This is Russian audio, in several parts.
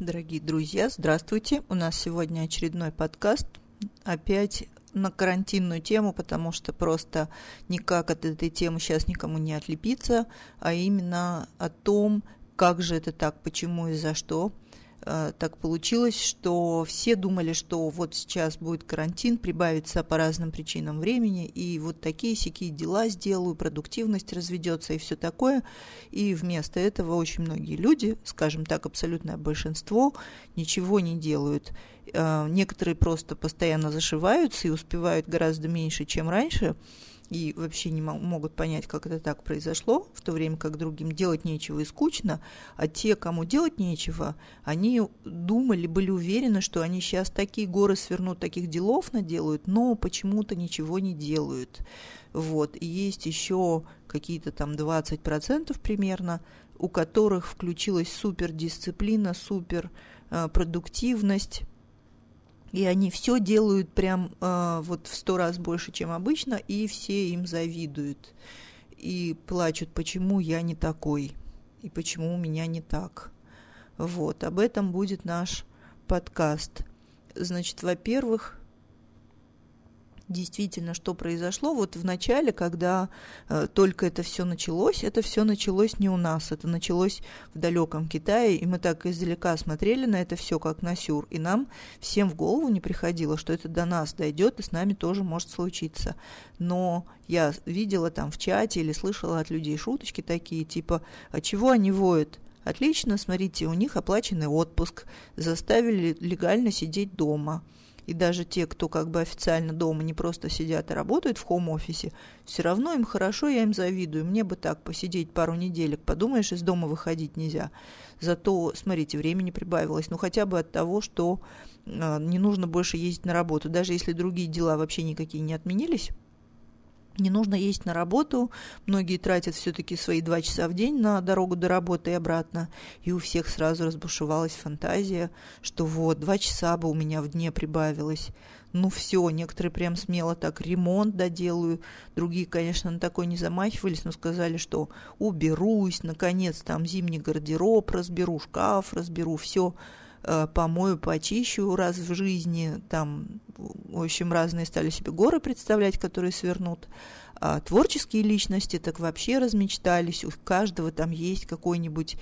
Дорогие друзья, здравствуйте. У нас сегодня очередной подкаст. Опять на карантинную тему, потому что просто никак от этой темы сейчас никому не отлепиться, а именно о том, как же это так, почему и за что – так получилось, что все думали, что вот сейчас будет карантин, прибавится по разным причинам времени, и вот такие сякие дела сделаю, продуктивность разведется и все такое. И вместо этого очень многие люди, скажем так, абсолютное большинство, ничего не делают. Э, некоторые просто постоянно зашиваются и успевают гораздо меньше, чем раньше – и вообще не могут понять, как это так произошло, в то время как другим делать нечего и скучно, а те, кому делать нечего, они думали, были уверены, что они сейчас такие горы свернут, таких делов наделают, но почему-то ничего не делают. Вот. И есть еще какие-то там 20% примерно, у которых включилась супердисциплина, суперпродуктивность, и они все делают прям э, вот в сто раз больше, чем обычно, и все им завидуют. И плачут, почему я не такой, и почему у меня не так. Вот, об этом будет наш подкаст. Значит, во-первых, действительно, что произошло. Вот в начале, когда э, только это все началось, это все началось не у нас, это началось в далеком Китае, и мы так издалека смотрели на это все как на сюр, и нам всем в голову не приходило, что это до нас дойдет, и с нами тоже может случиться. Но я видела там в чате или слышала от людей шуточки такие, типа, а чего они воют? Отлично, смотрите, у них оплаченный отпуск, заставили легально сидеть дома – и даже те, кто как бы официально дома не просто сидят и работают в хоум-офисе, все равно им хорошо, я им завидую. Мне бы так посидеть пару неделек, подумаешь, из дома выходить нельзя. Зато, смотрите, времени прибавилось, ну хотя бы от того, что э, не нужно больше ездить на работу. Даже если другие дела вообще никакие не отменились, не нужно ездить на работу, многие тратят все-таки свои два часа в день на дорогу до работы и обратно, и у всех сразу разбушевалась фантазия, что вот, два часа бы у меня в дне прибавилось. Ну все, некоторые прям смело так ремонт доделаю, другие, конечно, на такой не замахивались, но сказали, что уберусь, наконец, там зимний гардероб разберу, шкаф разберу, все помою, почищу раз в жизни, там, в общем, разные стали себе горы представлять, которые свернут. А творческие личности так вообще размечтались, у каждого там есть какой-нибудь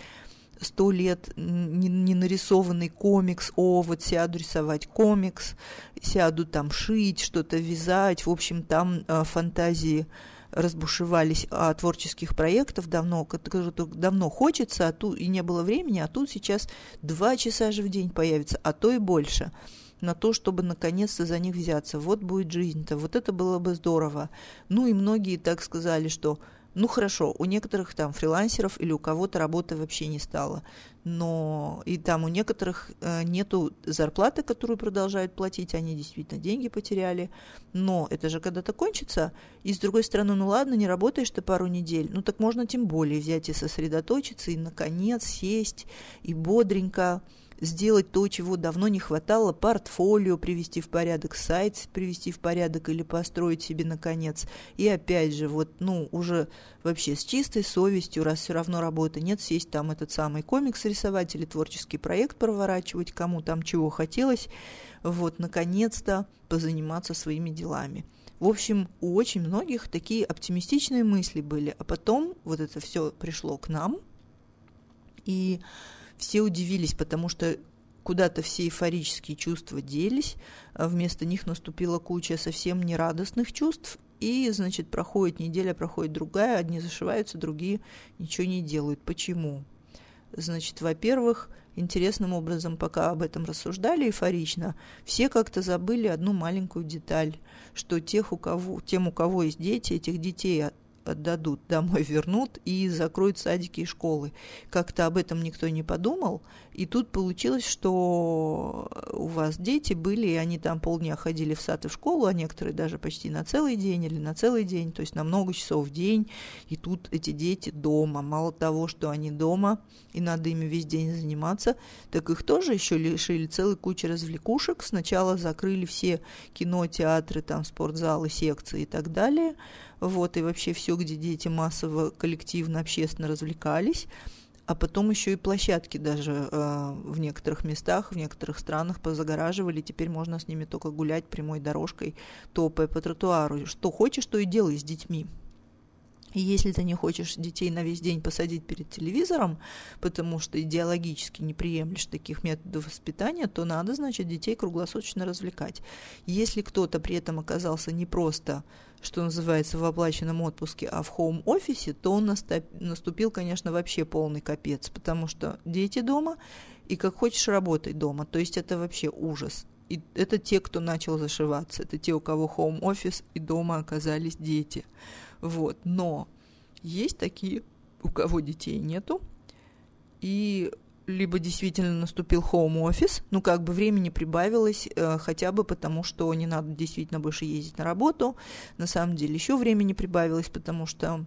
сто лет не, не нарисованный комикс, о, вот сяду рисовать комикс, сяду там шить, что-то вязать, в общем, там э, фантазии разбушевались а творческих проектов давно, которые давно хочется, а тут и не было времени, а тут сейчас два часа же в день появится, а то и больше на то, чтобы наконец-то за них взяться. Вот будет жизнь-то, вот это было бы здорово. Ну и многие так сказали, что ну хорошо, у некоторых там фрилансеров или у кого-то работы вообще не стало, но и там у некоторых э, нету зарплаты, которую продолжают платить, они действительно деньги потеряли, но это же когда-то кончится, и с другой стороны, ну ладно, не работаешь ты пару недель, ну так можно тем более взять и сосредоточиться, и наконец сесть, и бодренько сделать то, чего давно не хватало, портфолио привести в порядок, сайт привести в порядок или построить себе наконец. И опять же, вот, ну, уже вообще с чистой совестью, раз все равно работы нет, сесть там этот самый комикс рисовать или творческий проект проворачивать, кому там чего хотелось, вот, наконец-то позаниматься своими делами. В общем, у очень многих такие оптимистичные мысли были, а потом вот это все пришло к нам, и все удивились, потому что куда-то все эйфорические чувства делись, а вместо них наступила куча совсем нерадостных чувств, и, значит, проходит неделя, проходит другая, одни зашиваются, другие ничего не делают. Почему? Значит, во-первых, интересным образом, пока об этом рассуждали эйфорично, все как-то забыли одну маленькую деталь, что тех, у кого, тем, у кого есть дети, этих детей отдадут, домой вернут и закроют садики и школы. Как-то об этом никто не подумал. И тут получилось, что у вас дети были, и они там полдня ходили в сад и в школу, а некоторые даже почти на целый день или на целый день, то есть на много часов в день. И тут эти дети дома. Мало того, что они дома, и надо ими весь день заниматься, так их тоже еще лишили целой кучи развлекушек. Сначала закрыли все кино, театры, там, спортзалы, секции и так далее – вот, и вообще все, где дети массово, коллективно, общественно развлекались. А потом еще и площадки даже э, в некоторых местах, в некоторых странах позагораживали, теперь можно с ними только гулять прямой дорожкой, топая по тротуару. Что хочешь, то и делай с детьми. И если ты не хочешь детей на весь день посадить перед телевизором, потому что идеологически не приемлешь таких методов воспитания, то надо, значит, детей круглосуточно развлекать. Если кто-то при этом оказался не просто, что называется, в оплаченном отпуске, а в хоум-офисе, то он наступил, конечно, вообще полный капец, потому что дети дома, и как хочешь работай дома. То есть это вообще ужас. И это те, кто начал зашиваться, это те, у кого хоум-офис и дома оказались дети. Вот. Но есть такие, у кого детей нету, и либо действительно наступил office, ну как бы времени прибавилось, э, хотя бы потому, что не надо действительно больше ездить на работу. На самом деле еще времени прибавилось, потому что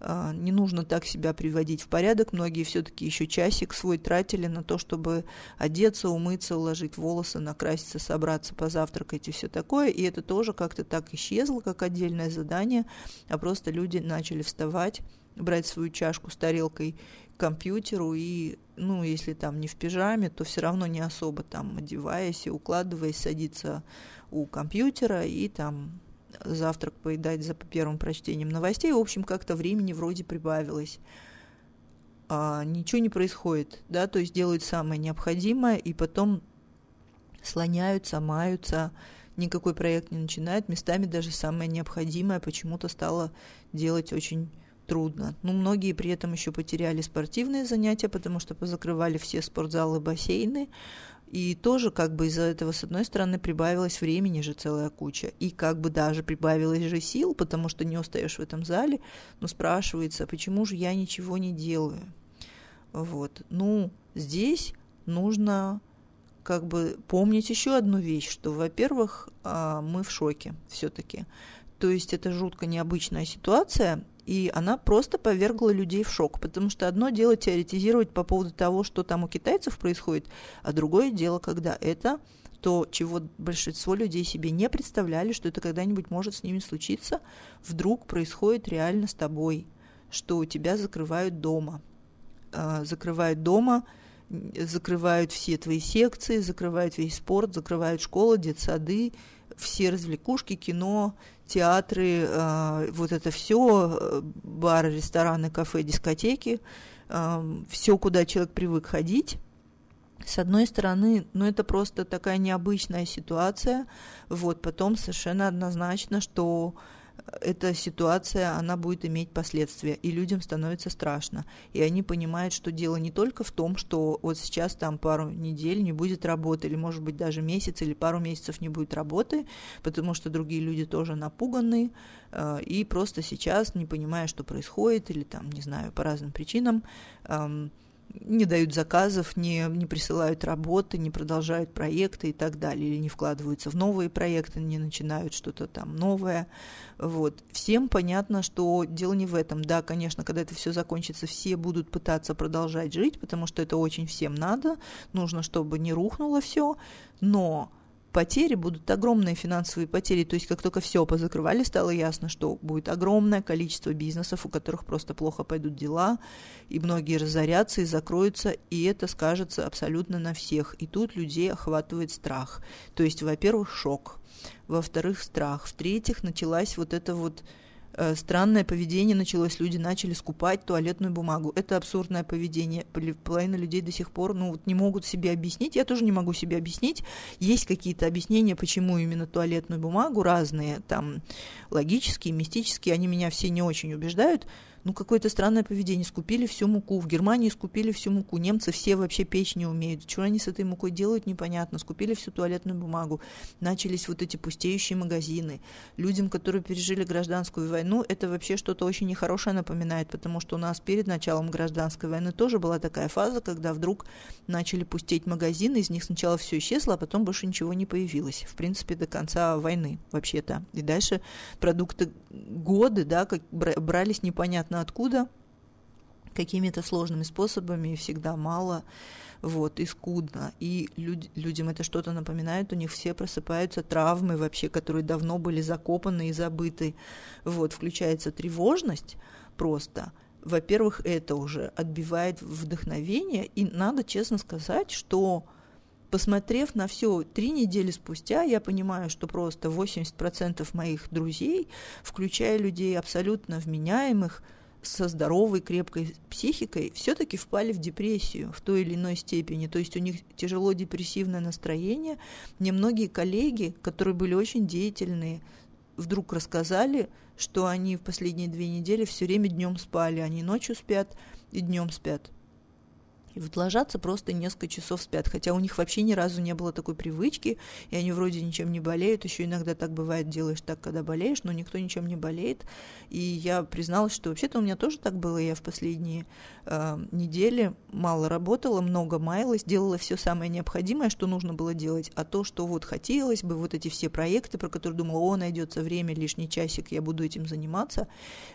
не нужно так себя приводить в порядок. Многие все-таки еще часик свой тратили на то, чтобы одеться, умыться, уложить волосы, накраситься, собраться, позавтракать и все такое. И это тоже как-то так исчезло, как отдельное задание, а просто люди начали вставать брать свою чашку с тарелкой к компьютеру и, ну, если там не в пижаме, то все равно не особо там одеваясь и укладываясь, садиться у компьютера и там завтрак поедать за первым прочтением новостей. В общем, как-то времени вроде прибавилось. А, ничего не происходит, да, то есть делают самое необходимое, и потом слоняются, маются, никакой проект не начинают, местами даже самое необходимое почему-то стало делать очень трудно. Ну, многие при этом еще потеряли спортивные занятия, потому что позакрывали все спортзалы, бассейны. И тоже как бы из-за этого, с одной стороны, прибавилось времени же целая куча. И как бы даже прибавилось же сил, потому что не устаешь в этом зале. Но спрашивается, почему же я ничего не делаю? Вот. Ну, здесь нужно как бы помнить еще одну вещь, что, во-первых, а, мы в шоке все-таки. То есть это жутко необычная ситуация, и она просто повергла людей в шок, потому что одно дело теоретизировать по поводу того, что там у китайцев происходит, а другое дело, когда это то, чего большинство людей себе не представляли, что это когда-нибудь может с ними случиться, вдруг происходит реально с тобой, что у тебя закрывают дома. А, закрывают дома, закрывают все твои секции, закрывают весь спорт, закрывают школы, детсады, все развлекушки, кино, театры, э, вот это все, э, бары, рестораны, кафе, дискотеки, э, все, куда человек привык ходить. С одной стороны, ну это просто такая необычная ситуация, вот потом совершенно однозначно, что эта ситуация, она будет иметь последствия, и людям становится страшно. И они понимают, что дело не только в том, что вот сейчас там пару недель не будет работы, или, может быть, даже месяц или пару месяцев не будет работы, потому что другие люди тоже напуганы, э, и просто сейчас, не понимая, что происходит, или там, не знаю, по разным причинам, эм, не дают заказов, не, не присылают работы, не продолжают проекты и так далее, или не вкладываются в новые проекты, не начинают что-то там новое. Вот. Всем понятно, что дело не в этом. Да, конечно, когда это все закончится, все будут пытаться продолжать жить, потому что это очень всем надо. Нужно, чтобы не рухнуло все, но потери будут огромные финансовые потери. То есть как только все позакрывали, стало ясно, что будет огромное количество бизнесов, у которых просто плохо пойдут дела, и многие разорятся и закроются, и это скажется абсолютно на всех. И тут людей охватывает страх. То есть, во-первых, шок, во-вторых, страх, в-третьих, началась вот эта вот странное поведение началось, люди начали скупать туалетную бумагу. Это абсурдное поведение. Половина людей до сих пор ну, вот не могут себе объяснить. Я тоже не могу себе объяснить. Есть какие-то объяснения, почему именно туалетную бумагу, разные, там, логические, мистические, они меня все не очень убеждают ну, какое-то странное поведение. Скупили всю муку. В Германии скупили всю муку. Немцы все вообще печь не умеют. Что они с этой мукой делают, непонятно. Скупили всю туалетную бумагу. Начались вот эти пустеющие магазины. Людям, которые пережили гражданскую войну, это вообще что-то очень нехорошее напоминает, потому что у нас перед началом гражданской войны тоже была такая фаза, когда вдруг начали пустеть магазины, из них сначала все исчезло, а потом больше ничего не появилось. В принципе, до конца войны вообще-то. И дальше продукты годы, да, как брались непонятно непонятно откуда, какими-то сложными способами, всегда мало, вот, и скудно. И люд, людям это что-то напоминает, у них все просыпаются травмы вообще, которые давно были закопаны и забыты. Вот, включается тревожность просто, во-первых, это уже отбивает вдохновение, и надо честно сказать, что посмотрев на все три недели спустя, я понимаю, что просто 80% моих друзей, включая людей абсолютно вменяемых, со здоровой, крепкой психикой, все-таки впали в депрессию в той или иной степени. То есть у них тяжело депрессивное настроение. Мне многие коллеги, которые были очень деятельные, вдруг рассказали, что они в последние две недели все время днем спали. Они ночью спят и днем спят. И вот ложатся просто несколько часов спят, хотя у них вообще ни разу не было такой привычки, и они вроде ничем не болеют, еще иногда так бывает, делаешь так, когда болеешь, но никто ничем не болеет. И я призналась, что вообще-то у меня тоже так было, я в последние э, недели мало работала, много маялась, делала все самое необходимое, что нужно было делать, а то, что вот хотелось бы, вот эти все проекты, про которые думала, о, найдется время, лишний часик, я буду этим заниматься,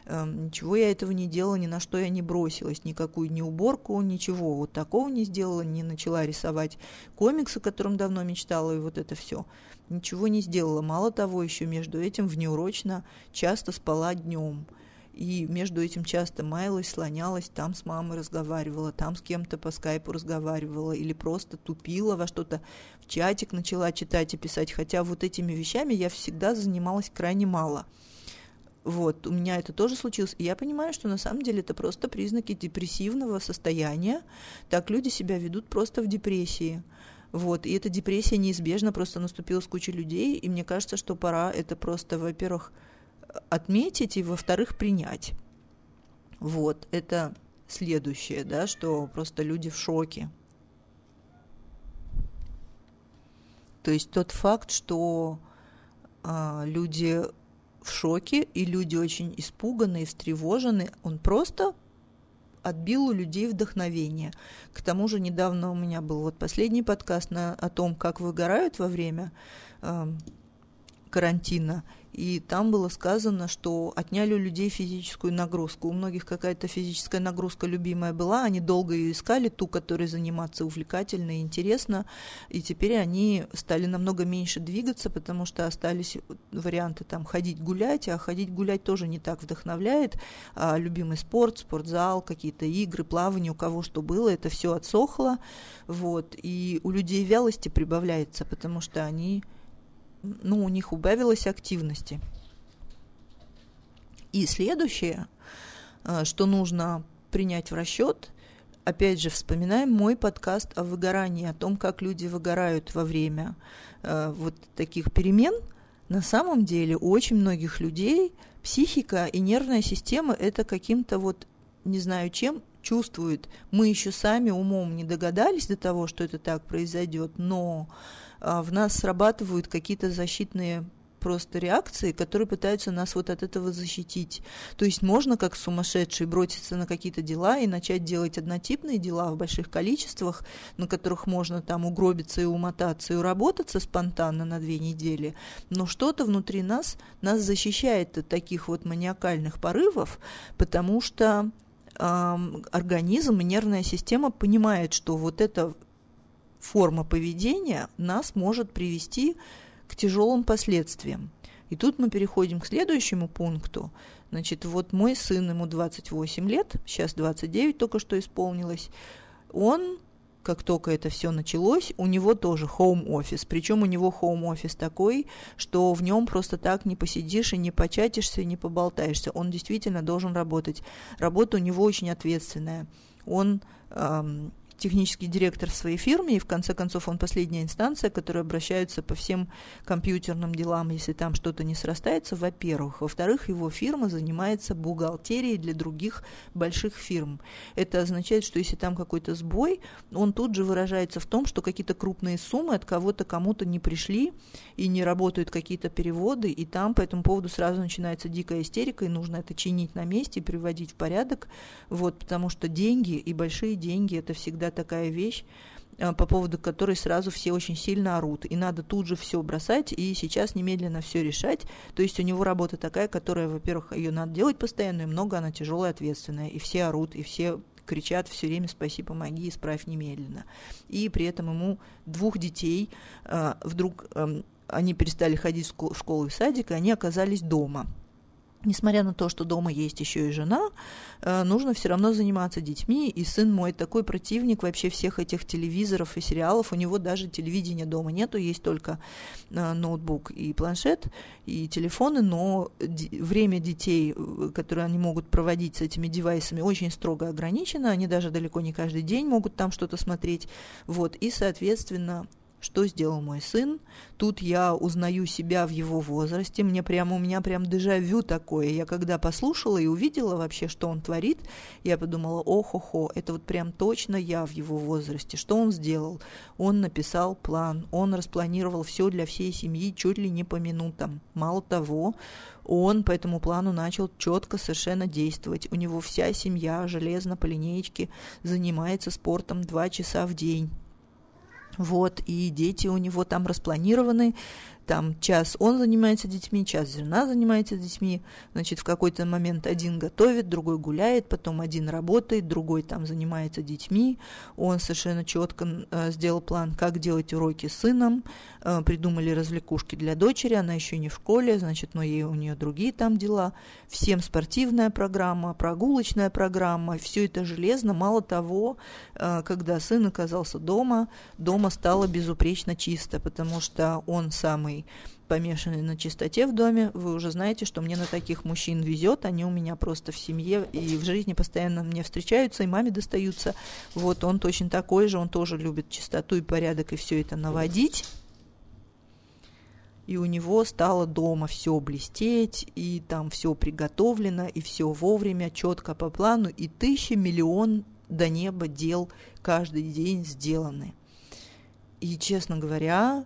э, ничего я этого не делала, ни на что я не бросилась, никакую ни уборку, ничего, вот такого не сделала, не начала рисовать комиксы, о котором давно мечтала, и вот это все. Ничего не сделала. Мало того, еще между этим внеурочно часто спала днем. И между этим часто маялась, слонялась, там с мамой разговаривала, там с кем-то по скайпу разговаривала, или просто тупила во что-то, в чатик начала читать и писать, хотя вот этими вещами я всегда занималась крайне мало. Вот, у меня это тоже случилось. И я понимаю, что на самом деле это просто признаки депрессивного состояния. Так люди себя ведут просто в депрессии. Вот, и эта депрессия неизбежно просто наступила с кучей людей, и мне кажется, что пора это просто, во-первых, отметить, и, во-вторых, принять. Вот, это следующее, да, что просто люди в шоке. То есть тот факт, что а, люди в шоке, и люди очень испуганы и встревожены. Он просто отбил у людей вдохновение. К тому же недавно у меня был вот последний подкаст на, о том, как выгорают во время э, карантина, и там было сказано, что отняли у людей физическую нагрузку. У многих какая-то физическая нагрузка любимая была, они долго ее искали, ту, которой заниматься увлекательно и интересно, и теперь они стали намного меньше двигаться, потому что остались варианты там ходить гулять, а ходить гулять тоже не так вдохновляет. А любимый спорт, спортзал, какие-то игры, плавание, у кого что было, это все отсохло, вот, и у людей вялости прибавляется, потому что они ну, у них убавилось активности. И следующее, э, что нужно принять в расчет, опять же, вспоминаем мой подкаст о выгорании, о том, как люди выгорают во время э, вот таких перемен. На самом деле у очень многих людей психика и нервная система это каким-то вот, не знаю чем, чувствует. Мы еще сами умом не догадались до того, что это так произойдет, но а, в нас срабатывают какие-то защитные просто реакции, которые пытаются нас вот от этого защитить. То есть можно как сумасшедший броситься на какие-то дела и начать делать однотипные дела в больших количествах, на которых можно там угробиться и умотаться и уработаться спонтанно на две недели, но что-то внутри нас нас защищает от таких вот маниакальных порывов, потому что организм и нервная система понимает, что вот это форма поведения нас может привести к тяжелым последствиям. И тут мы переходим к следующему пункту. Значит, вот мой сын, ему 28 лет, сейчас 29 только что исполнилось, он, как только это все началось, у него тоже home офис. Причем у него home офис такой, что в нем просто так не посидишь и не початишься, и не поболтаешься. Он действительно должен работать. Работа у него очень ответственная. Он технический директор в своей фирме, и в конце концов он последняя инстанция, которая обращается по всем компьютерным делам, если там что-то не срастается, во-первых. Во-вторых, его фирма занимается бухгалтерией для других больших фирм. Это означает, что если там какой-то сбой, он тут же выражается в том, что какие-то крупные суммы от кого-то кому-то не пришли, и не работают какие-то переводы, и там по этому поводу сразу начинается дикая истерика, и нужно это чинить на месте, приводить в порядок, вот, потому что деньги и большие деньги – это всегда всегда такая вещь, э, по поводу которой сразу все очень сильно орут. И надо тут же все бросать и сейчас немедленно все решать. То есть у него работа такая, которая, во-первых, ее надо делать постоянно, и много она тяжелая, ответственная. И все орут, и все кричат все время «спаси, помоги, исправь немедленно». И при этом ему двух детей э, вдруг э, они перестали ходить в школу и в садик, и они оказались дома. Несмотря на то, что дома есть еще и жена, э, нужно все равно заниматься детьми. И сын мой такой противник вообще всех этих телевизоров и сериалов. У него даже телевидения дома нету, есть только э, ноутбук и планшет, и телефоны, но время детей, э, которые они могут проводить с этими девайсами, очень строго ограничено. Они даже далеко не каждый день могут там что-то смотреть. Вот. И, соответственно, что сделал мой сын. Тут я узнаю себя в его возрасте. Мне прямо, у меня прям дежавю такое. Я когда послушала и увидела вообще, что он творит, я подумала, ох-охо, это вот прям точно я в его возрасте. Что он сделал? Он написал план, он распланировал все для всей семьи чуть ли не по минутам. Мало того, он по этому плану начал четко совершенно действовать. У него вся семья железно по линеечке занимается спортом два часа в день. Вот, и дети у него там распланированы, там час он занимается детьми, час жена занимается детьми, значит, в какой-то момент один готовит, другой гуляет, потом один работает, другой там занимается детьми, он совершенно четко э, сделал план, как делать уроки с сыном, э, придумали развлекушки для дочери, она еще не в школе, значит, но ей, у нее другие там дела, всем спортивная программа, прогулочная программа, все это железно, мало того, э, когда сын оказался дома, дома стало безупречно чисто, потому что он самый самый помешанный на чистоте в доме, вы уже знаете, что мне на таких мужчин везет, они у меня просто в семье и в жизни постоянно мне встречаются, и маме достаются. Вот он точно такой же, он тоже любит чистоту и порядок, и все это наводить. И у него стало дома все блестеть, и там все приготовлено, и все вовремя, четко по плану, и тысячи, миллион до неба дел каждый день сделаны. И, честно говоря,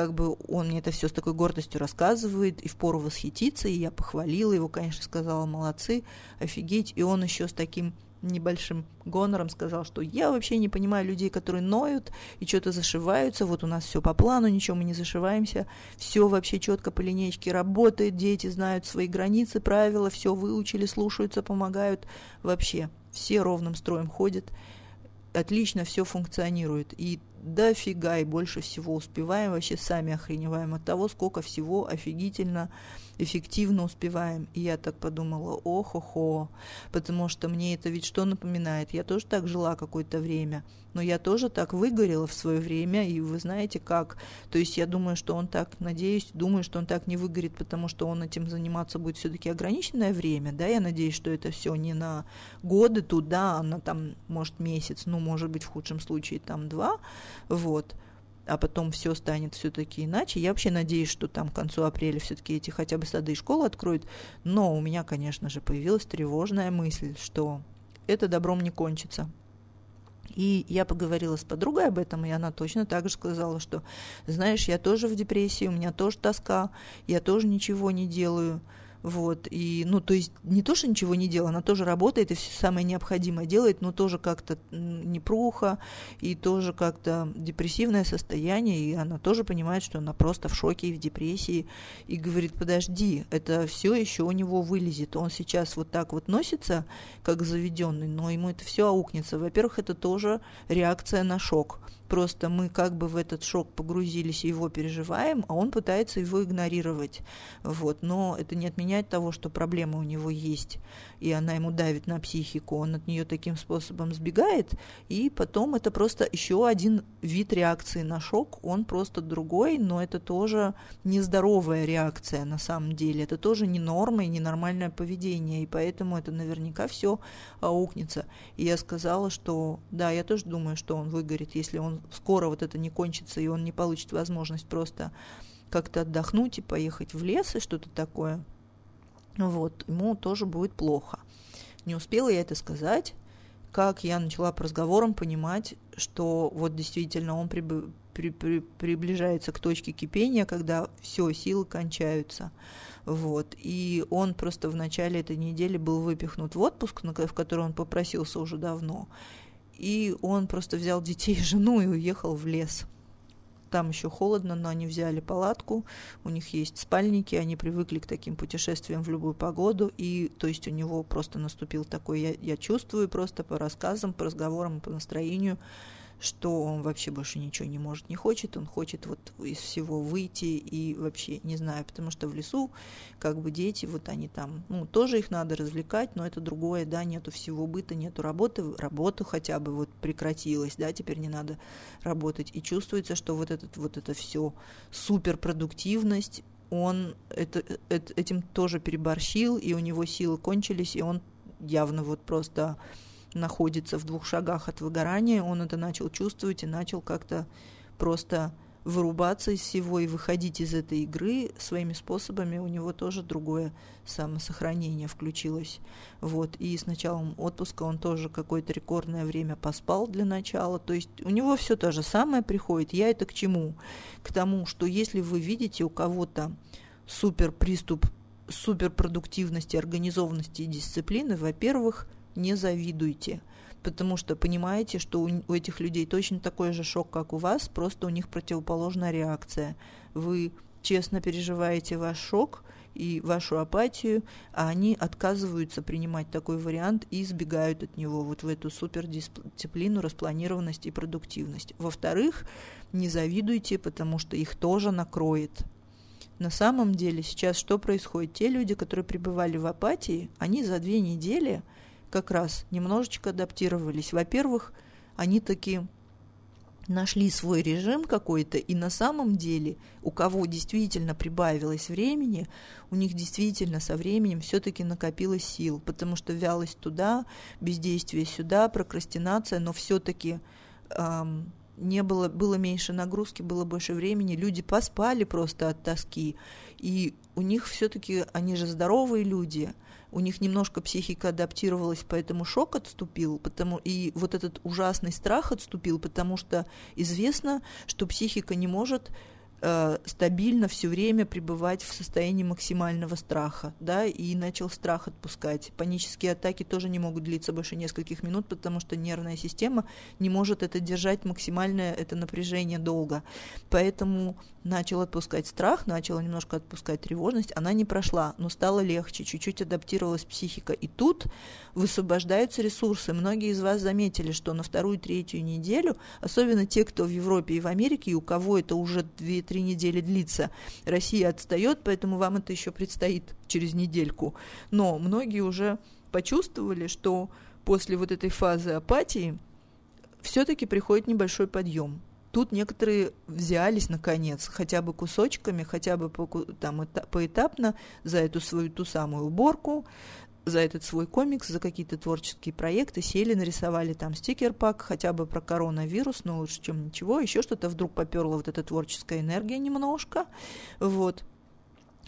как бы он мне это все с такой гордостью рассказывает, и впору восхититься, и я похвалила его, конечно, сказала, молодцы, офигеть, и он еще с таким небольшим гонором сказал, что я вообще не понимаю людей, которые ноют и что-то зашиваются, вот у нас все по плану, ничего мы не зашиваемся, все вообще четко по линейке работает, дети знают свои границы, правила, все выучили, слушаются, помогают, вообще все ровным строем ходят, отлично все функционирует, и дофига и больше всего успеваем, вообще сами охреневаем от того, сколько всего офигительно эффективно успеваем. И я так подумала, ох-охо, потому что мне это ведь что напоминает? Я тоже так жила какое-то время, но я тоже так выгорела в свое время, и вы знаете как. То есть я думаю, что он так, надеюсь, думаю, что он так не выгорит, потому что он этим заниматься будет все-таки ограниченное время, да, я надеюсь, что это все не на годы туда, а на там, может, месяц, ну, может быть, в худшем случае там два, вот а потом все станет все-таки иначе. Я вообще надеюсь, что там к концу апреля все-таки эти хотя бы сады и школы откроют. Но у меня, конечно же, появилась тревожная мысль, что это добром не кончится. И я поговорила с подругой об этом, и она точно так же сказала, что, знаешь, я тоже в депрессии, у меня тоже тоска, я тоже ничего не делаю. Вот, и, ну, то есть не то, что ничего не делает, она тоже работает и все самое необходимое делает, но тоже как-то непруха, и тоже как-то депрессивное состояние, и она тоже понимает, что она просто в шоке и в депрессии, и говорит, подожди, это все еще у него вылезет, он сейчас вот так вот носится, как заведенный, но ему это все аукнется. Во-первых, это тоже реакция на шок, Просто мы как бы в этот шок погрузились и его переживаем, а он пытается его игнорировать. Вот. Но это не отменяет того, что проблема у него есть, и она ему давит на психику. Он от нее таким способом сбегает, и потом это просто еще один вид реакции на шок. Он просто другой, но это тоже нездоровая реакция на самом деле. Это тоже не норма и не нормальное поведение, и поэтому это наверняка все аукнется. И я сказала, что да, я тоже думаю, что он выгорит, если он скоро вот это не кончится, и он не получит возможность просто как-то отдохнуть и поехать в лес и что-то такое, вот, ему тоже будет плохо. Не успела я это сказать, как я начала по разговорам понимать, что вот действительно он приб... при... При... приближается к точке кипения, когда все, силы кончаются. Вот. И он просто в начале этой недели был выпихнут в отпуск, в который он попросился уже давно и он просто взял детей и жену и уехал в лес. Там еще холодно, но они взяли палатку, у них есть спальники, они привыкли к таким путешествиям в любую погоду, и то есть у него просто наступил такой, я, я чувствую просто по рассказам, по разговорам, по настроению, что он вообще больше ничего не может, не хочет, он хочет вот из всего выйти и вообще не знаю, потому что в лесу как бы дети, вот они там, ну, тоже их надо развлекать, но это другое, да, нету всего быта, нету работы, работу хотя бы вот прекратилась, да, теперь не надо работать, и чувствуется, что вот этот вот это все суперпродуктивность, он это, это, этим тоже переборщил, и у него силы кончились, и он явно вот просто находится в двух шагах от выгорания, он это начал чувствовать и начал как-то просто вырубаться из всего и выходить из этой игры своими способами, у него тоже другое самосохранение включилось. Вот. И с началом отпуска он тоже какое-то рекордное время поспал для начала. То есть у него все то же самое приходит. Я это к чему? К тому, что если вы видите у кого-то супер приступ суперпродуктивности, организованности и дисциплины, во-первых, не завидуйте, потому что понимаете, что у, этих людей точно такой же шок, как у вас, просто у них противоположная реакция. Вы честно переживаете ваш шок и вашу апатию, а они отказываются принимать такой вариант и избегают от него, вот в эту супердисциплину, распланированность и продуктивность. Во-вторых, не завидуйте, потому что их тоже накроет. На самом деле сейчас что происходит? Те люди, которые пребывали в апатии, они за две недели – как раз немножечко адаптировались. Во-первых, они таки нашли свой режим какой-то, и на самом деле у кого действительно прибавилось времени, у них действительно со временем все-таки накопилось сил, потому что вялость туда, бездействие сюда, прокрастинация, но все-таки эм, не было, было меньше нагрузки, было больше времени, люди поспали просто от тоски, и у них все-таки, они же здоровые люди, у них немножко психика адаптировалась, поэтому шок отступил, потому и вот этот ужасный страх отступил, потому что известно, что психика не может э, стабильно все время пребывать в состоянии максимального страха, да, и начал страх отпускать. Панические атаки тоже не могут длиться больше нескольких минут, потому что нервная система не может это держать максимальное это напряжение долго. Поэтому начал отпускать страх, начала немножко отпускать тревожность, она не прошла, но стало легче, чуть-чуть адаптировалась психика. И тут высвобождаются ресурсы. Многие из вас заметили, что на вторую-третью неделю, особенно те, кто в Европе и в Америке, и у кого это уже 2-3 недели длится, Россия отстает, поэтому вам это еще предстоит через недельку. Но многие уже почувствовали, что после вот этой фазы апатии все-таки приходит небольшой подъем Тут некоторые взялись, наконец, хотя бы кусочками, хотя бы по, там, поэтапно за эту свою ту самую уборку, за этот свой комикс, за какие-то творческие проекты, сели, нарисовали там стикер-пак, хотя бы про коронавирус, но лучше, чем ничего, еще что-то вдруг поперло вот эта творческая энергия немножко, вот,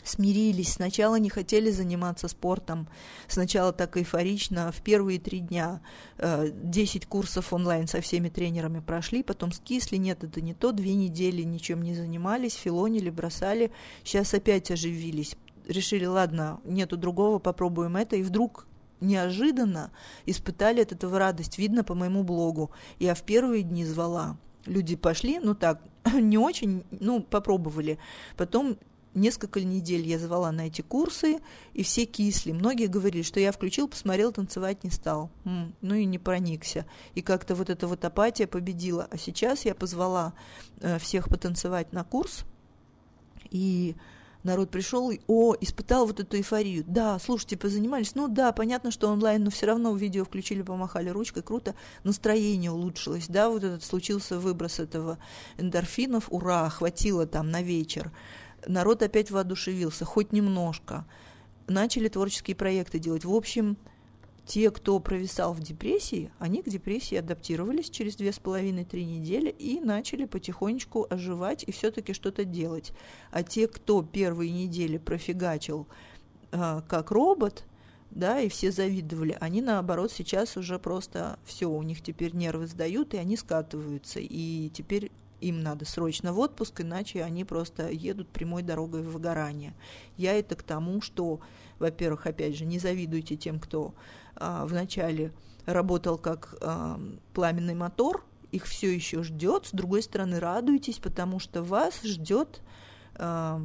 смирились. Сначала не хотели заниматься спортом, сначала так эйфорично, в первые три дня э, 10 курсов онлайн со всеми тренерами прошли, потом скисли, нет, это не то, две недели ничем не занимались, филонили, бросали, сейчас опять оживились, решили, ладно, нету другого, попробуем это, и вдруг неожиданно испытали от этого радость, видно по моему блогу. Я в первые дни звала, люди пошли, ну так, не очень, ну, попробовали. Потом несколько недель я звала на эти курсы, и все кисли. Многие говорили, что я включил, посмотрел, танцевать не стал. М-м, ну и не проникся. И как-то вот эта вот апатия победила. А сейчас я позвала э, всех потанцевать на курс, и народ пришел и, о, испытал вот эту эйфорию. Да, слушайте, позанимались. Ну да, понятно, что онлайн, но все равно видео включили, помахали ручкой, круто. Настроение улучшилось, да, вот этот случился выброс этого эндорфинов, ура, хватило там на вечер народ опять воодушевился, хоть немножко. Начали творческие проекты делать. В общем, те, кто провисал в депрессии, они к депрессии адаптировались через две с половиной-три недели и начали потихонечку оживать и все-таки что-то делать. А те, кто первые недели профигачил э, как робот, да, и все завидовали, они наоборот сейчас уже просто все, у них теперь нервы сдают, и они скатываются, и теперь им надо срочно в отпуск, иначе они просто едут прямой дорогой в выгорание. Я это к тому, что, во-первых, опять же, не завидуйте тем, кто вначале работал как а, пламенный мотор, их все еще ждет. С другой стороны, радуйтесь, потому что вас ждет э,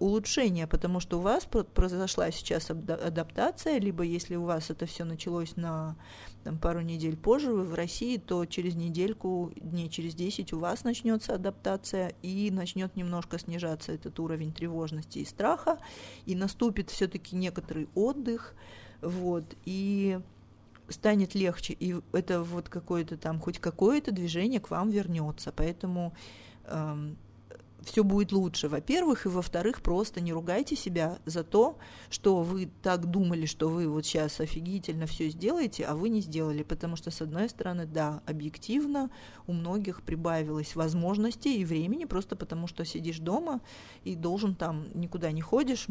улучшение, потому что у вас произошла сейчас адаптация, либо если у вас это все началось на там, пару недель позже, вы в России, то через недельку, дней через 10 у вас начнется адаптация и начнет немножко снижаться этот уровень тревожности и страха, и наступит все-таки некоторый отдых, вот, и станет легче, и это вот какое-то там, хоть какое-то движение к вам вернется, поэтому эм, все будет лучше, во-первых, и во-вторых, просто не ругайте себя за то, что вы так думали, что вы вот сейчас офигительно все сделаете, а вы не сделали, потому что, с одной стороны, да, объективно у многих прибавилось возможностей и времени, просто потому что сидишь дома и должен там, никуда не ходишь,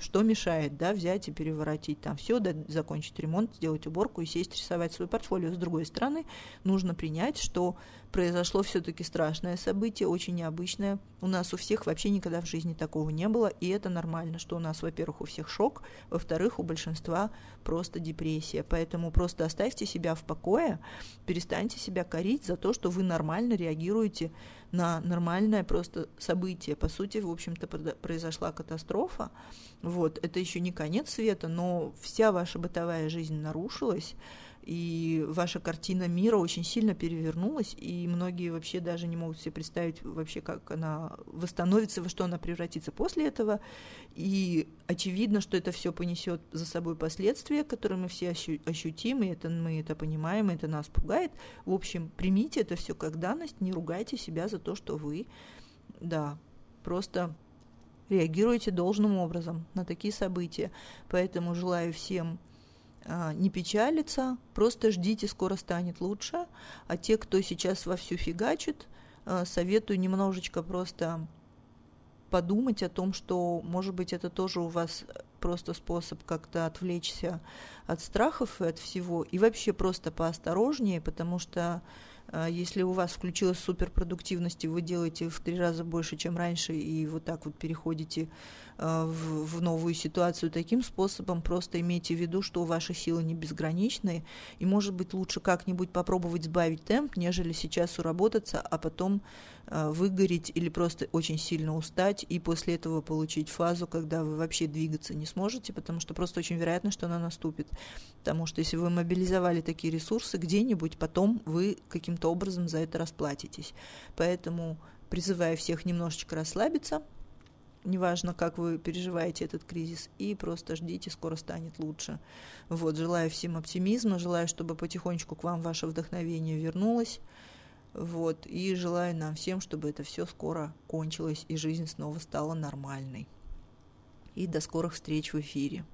что мешает, да, взять и переворотить там все, да, закончить ремонт, сделать уборку и сесть рисовать свой портфолио. С другой стороны, нужно принять, что произошло все-таки страшное событие, очень необычное. У нас у всех вообще никогда в жизни такого не было, и это нормально, что у нас, во-первых, у всех шок, во-вторых, у большинства просто депрессия. Поэтому просто оставьте себя в покое, перестаньте себя корить за то, что вы нормально реагируете на нормальное просто событие. По сути, в общем-то, произошла катастрофа. Вот, это еще не конец света, но вся ваша бытовая жизнь нарушилась и ваша картина мира очень сильно перевернулась, и многие вообще даже не могут себе представить вообще, как она восстановится, во что она превратится после этого, и очевидно, что это все понесет за собой последствия, которые мы все ощутим, и это мы это понимаем, и это нас пугает. В общем, примите это все как данность, не ругайте себя за то, что вы, да, просто реагируете должным образом на такие события. Поэтому желаю всем а, не печалиться, просто ждите, скоро станет лучше. А те, кто сейчас вовсю фигачит, а, советую немножечко просто подумать о том, что, может быть, это тоже у вас просто способ как-то отвлечься от страхов и от всего, и вообще просто поосторожнее, потому что если у вас включилась суперпродуктивность, и вы делаете в три раза больше, чем раньше, и вот так вот переходите а, в, в новую ситуацию таким способом, просто имейте в виду, что ваши силы не безграничны, и, может быть, лучше как-нибудь попробовать сбавить темп, нежели сейчас уработаться, а потом э, выгореть или просто очень сильно устать, и после этого получить фазу, когда вы вообще двигаться не сможете, потому что просто очень вероятно, что она наступит. Потому что если вы мобилизовали такие ресурсы где-нибудь, потом вы каким-то образом за это расплатитесь. Поэтому призываю всех немножечко расслабиться, неважно, как вы переживаете этот кризис, и просто ждите, скоро станет лучше. Вот, желаю всем оптимизма, желаю, чтобы потихонечку к вам ваше вдохновение вернулось, вот, и желаю нам всем, чтобы это все скоро кончилось, и жизнь снова стала нормальной. И до скорых встреч в эфире.